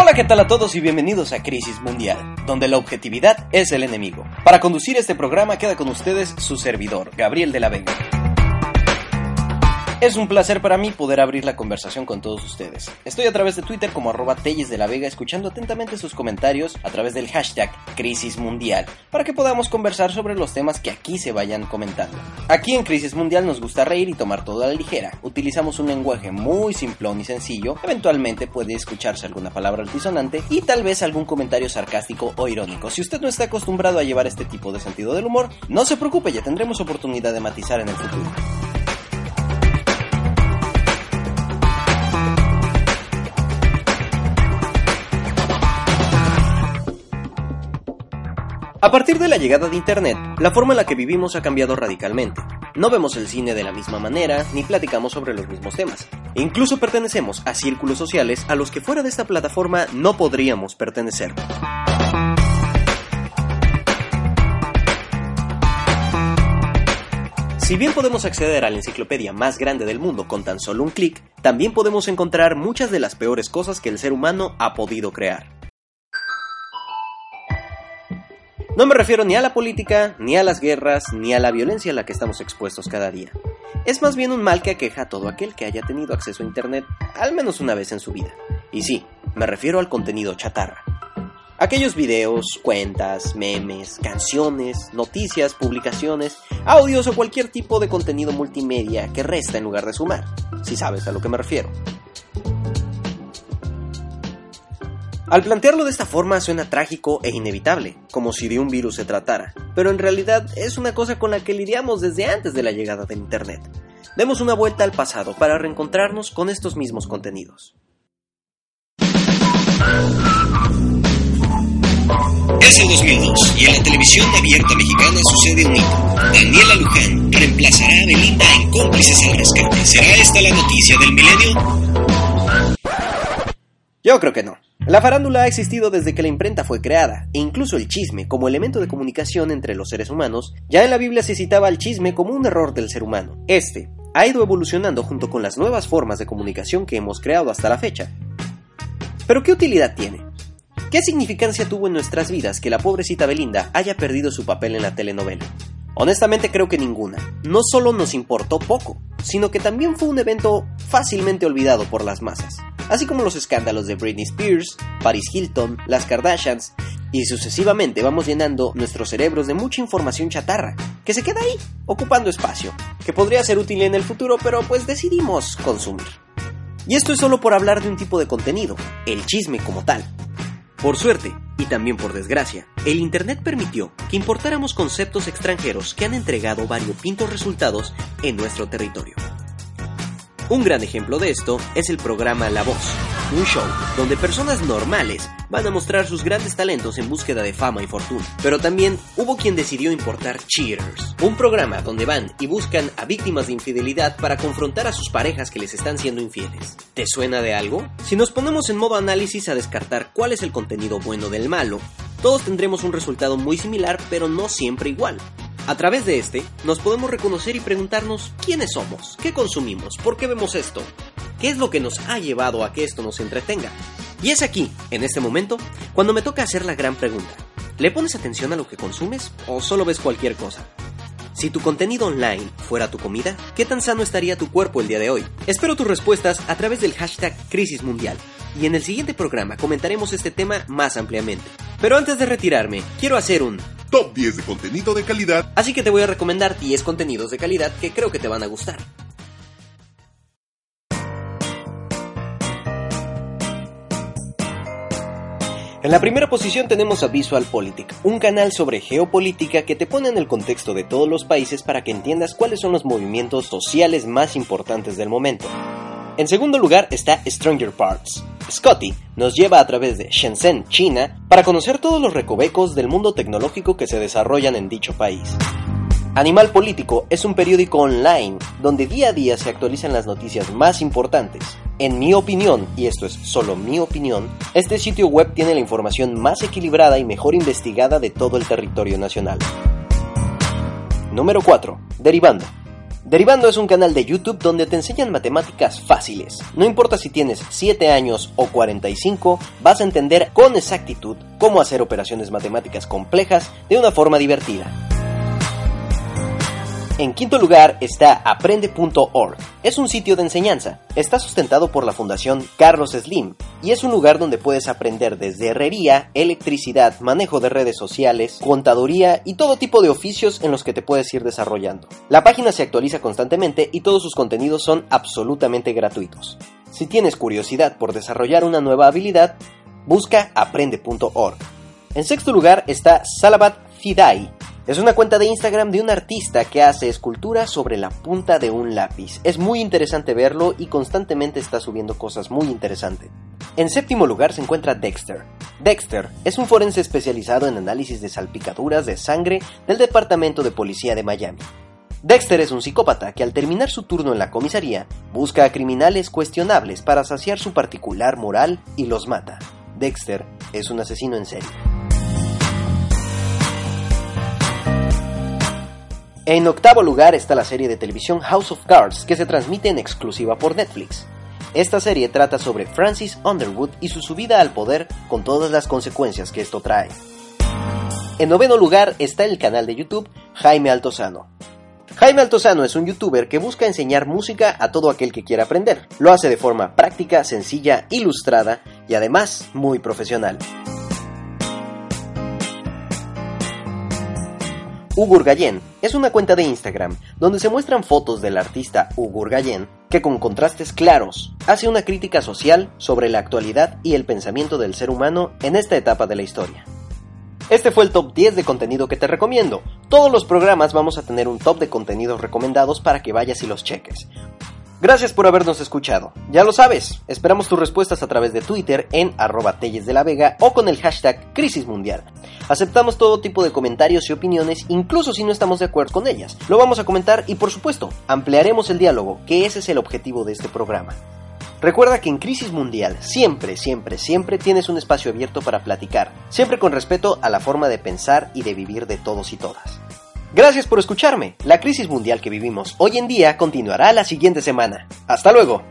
Hola, ¿qué tal a todos y bienvenidos a Crisis Mundial, donde la objetividad es el enemigo. Para conducir este programa queda con ustedes su servidor, Gabriel de la Vega. Es un placer para mí poder abrir la conversación con todos ustedes. Estoy a través de Twitter como arroba Telles de la Vega escuchando atentamente sus comentarios a través del hashtag Crisis Mundial para que podamos conversar sobre los temas que aquí se vayan comentando. Aquí en Crisis Mundial nos gusta reír y tomar todo a la ligera. Utilizamos un lenguaje muy simplón y sencillo. Eventualmente puede escucharse alguna palabra altisonante y tal vez algún comentario sarcástico o irónico. Si usted no está acostumbrado a llevar este tipo de sentido del humor, no se preocupe, ya tendremos oportunidad de matizar en el futuro. A partir de la llegada de Internet, la forma en la que vivimos ha cambiado radicalmente. No vemos el cine de la misma manera, ni platicamos sobre los mismos temas. E incluso pertenecemos a círculos sociales a los que fuera de esta plataforma no podríamos pertenecer. Si bien podemos acceder a la enciclopedia más grande del mundo con tan solo un clic, también podemos encontrar muchas de las peores cosas que el ser humano ha podido crear. No me refiero ni a la política, ni a las guerras, ni a la violencia a la que estamos expuestos cada día. Es más bien un mal que aqueja a todo aquel que haya tenido acceso a Internet al menos una vez en su vida. Y sí, me refiero al contenido chatarra. Aquellos videos, cuentas, memes, canciones, noticias, publicaciones, audios o cualquier tipo de contenido multimedia que resta en lugar de sumar, si sabes a lo que me refiero. Al plantearlo de esta forma suena trágico e inevitable, como si de un virus se tratara, pero en realidad es una cosa con la que lidiamos desde antes de la llegada del Internet. Demos una vuelta al pasado para reencontrarnos con estos mismos contenidos. Es el 2002 y en la televisión abierta mexicana sucede un hito. Daniela Luján reemplazará a Belinda en Cómplices al Rescate. ¿Será esta la noticia del milenio? Yo creo que no. La farándula ha existido desde que la imprenta fue creada, e incluso el chisme, como elemento de comunicación entre los seres humanos, ya en la Biblia se citaba al chisme como un error del ser humano. Este ha ido evolucionando junto con las nuevas formas de comunicación que hemos creado hasta la fecha. Pero ¿qué utilidad tiene? ¿Qué significancia tuvo en nuestras vidas que la pobrecita Belinda haya perdido su papel en la telenovela? Honestamente creo que ninguna. No solo nos importó poco, sino que también fue un evento fácilmente olvidado por las masas. Así como los escándalos de Britney Spears, Paris Hilton, las Kardashians, y sucesivamente vamos llenando nuestros cerebros de mucha información chatarra, que se queda ahí, ocupando espacio, que podría ser útil en el futuro, pero pues decidimos consumir. Y esto es solo por hablar de un tipo de contenido, el chisme como tal. Por suerte, y también por desgracia, el Internet permitió que importáramos conceptos extranjeros que han entregado variopintos resultados en nuestro territorio. Un gran ejemplo de esto es el programa La Voz, un show donde personas normales van a mostrar sus grandes talentos en búsqueda de fama y fortuna. Pero también hubo quien decidió importar Cheaters, un programa donde van y buscan a víctimas de infidelidad para confrontar a sus parejas que les están siendo infieles. ¿Te suena de algo? Si nos ponemos en modo análisis a descartar cuál es el contenido bueno del malo, todos tendremos un resultado muy similar, pero no siempre igual. A través de este, nos podemos reconocer y preguntarnos quiénes somos, qué consumimos, por qué vemos esto, qué es lo que nos ha llevado a que esto nos entretenga. Y es aquí, en este momento, cuando me toca hacer la gran pregunta. ¿Le pones atención a lo que consumes o solo ves cualquier cosa? Si tu contenido online fuera tu comida, ¿qué tan sano estaría tu cuerpo el día de hoy? Espero tus respuestas a través del hashtag Crisis Mundial y en el siguiente programa comentaremos este tema más ampliamente. Pero antes de retirarme, quiero hacer un Top 10 de contenido de calidad. Así que te voy a recomendar 10 contenidos de calidad que creo que te van a gustar. En la primera posición tenemos a VisualPolitik, un canal sobre geopolítica que te pone en el contexto de todos los países para que entiendas cuáles son los movimientos sociales más importantes del momento. En segundo lugar está Stranger Parts. Scotty nos lleva a través de Shenzhen, China, para conocer todos los recovecos del mundo tecnológico que se desarrollan en dicho país. Animal Político es un periódico online donde día a día se actualizan las noticias más importantes. En mi opinión, y esto es solo mi opinión, este sitio web tiene la información más equilibrada y mejor investigada de todo el territorio nacional. Número 4. Derivando. Derivando es un canal de YouTube donde te enseñan matemáticas fáciles. No importa si tienes 7 años o 45, vas a entender con exactitud cómo hacer operaciones matemáticas complejas de una forma divertida. En quinto lugar está aprende.org. Es un sitio de enseñanza. Está sustentado por la Fundación Carlos Slim y es un lugar donde puedes aprender desde herrería, electricidad, manejo de redes sociales, contaduría y todo tipo de oficios en los que te puedes ir desarrollando. La página se actualiza constantemente y todos sus contenidos son absolutamente gratuitos. Si tienes curiosidad por desarrollar una nueva habilidad, busca aprende.org. En sexto lugar está Salabat Fidai, es una cuenta de Instagram de un artista que hace escultura sobre la punta de un lápiz. Es muy interesante verlo y constantemente está subiendo cosas muy interesantes. En séptimo lugar se encuentra Dexter. Dexter es un forense especializado en análisis de salpicaduras de sangre del Departamento de Policía de Miami. Dexter es un psicópata que al terminar su turno en la comisaría busca a criminales cuestionables para saciar su particular moral y los mata. Dexter es un asesino en serie. En octavo lugar está la serie de televisión House of Cards, que se transmite en exclusiva por Netflix. Esta serie trata sobre Francis Underwood y su subida al poder con todas las consecuencias que esto trae. En noveno lugar está el canal de YouTube Jaime Altozano. Jaime Altozano es un youtuber que busca enseñar música a todo aquel que quiera aprender. Lo hace de forma práctica, sencilla, ilustrada y además muy profesional. Ugur Gayen es una cuenta de Instagram donde se muestran fotos del artista Ugur Gayen que con contrastes claros hace una crítica social sobre la actualidad y el pensamiento del ser humano en esta etapa de la historia. Este fue el top 10 de contenido que te recomiendo. Todos los programas vamos a tener un top de contenidos recomendados para que vayas y los cheques. Gracias por habernos escuchado. Ya lo sabes, esperamos tus respuestas a través de Twitter en arroba Telles de la Vega o con el hashtag Crisis Mundial. Aceptamos todo tipo de comentarios y opiniones, incluso si no estamos de acuerdo con ellas. Lo vamos a comentar y por supuesto, ampliaremos el diálogo, que ese es el objetivo de este programa. Recuerda que en Crisis Mundial siempre, siempre, siempre tienes un espacio abierto para platicar, siempre con respeto a la forma de pensar y de vivir de todos y todas. Gracias por escucharme. La crisis mundial que vivimos hoy en día continuará la siguiente semana. Hasta luego.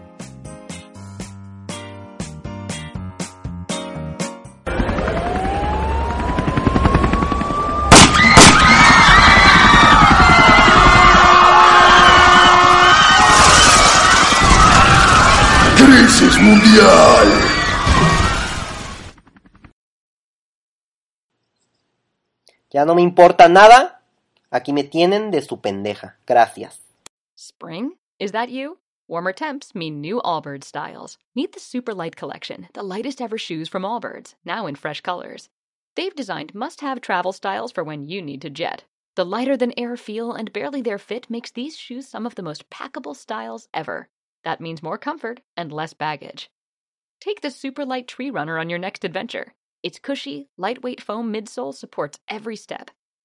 ¡Crisis mundial! ¿Ya no me importa nada? Aquí me tienen de su pendeja. Gracias. Spring? Is that you? Warmer temps mean new Allbirds styles. Meet the Super Light Collection, the lightest ever shoes from Allbirds, now in fresh colors. They've designed must have travel styles for when you need to jet. The lighter than air feel and barely there fit makes these shoes some of the most packable styles ever. That means more comfort and less baggage. Take the Super Light Tree Runner on your next adventure. Its cushy, lightweight foam midsole supports every step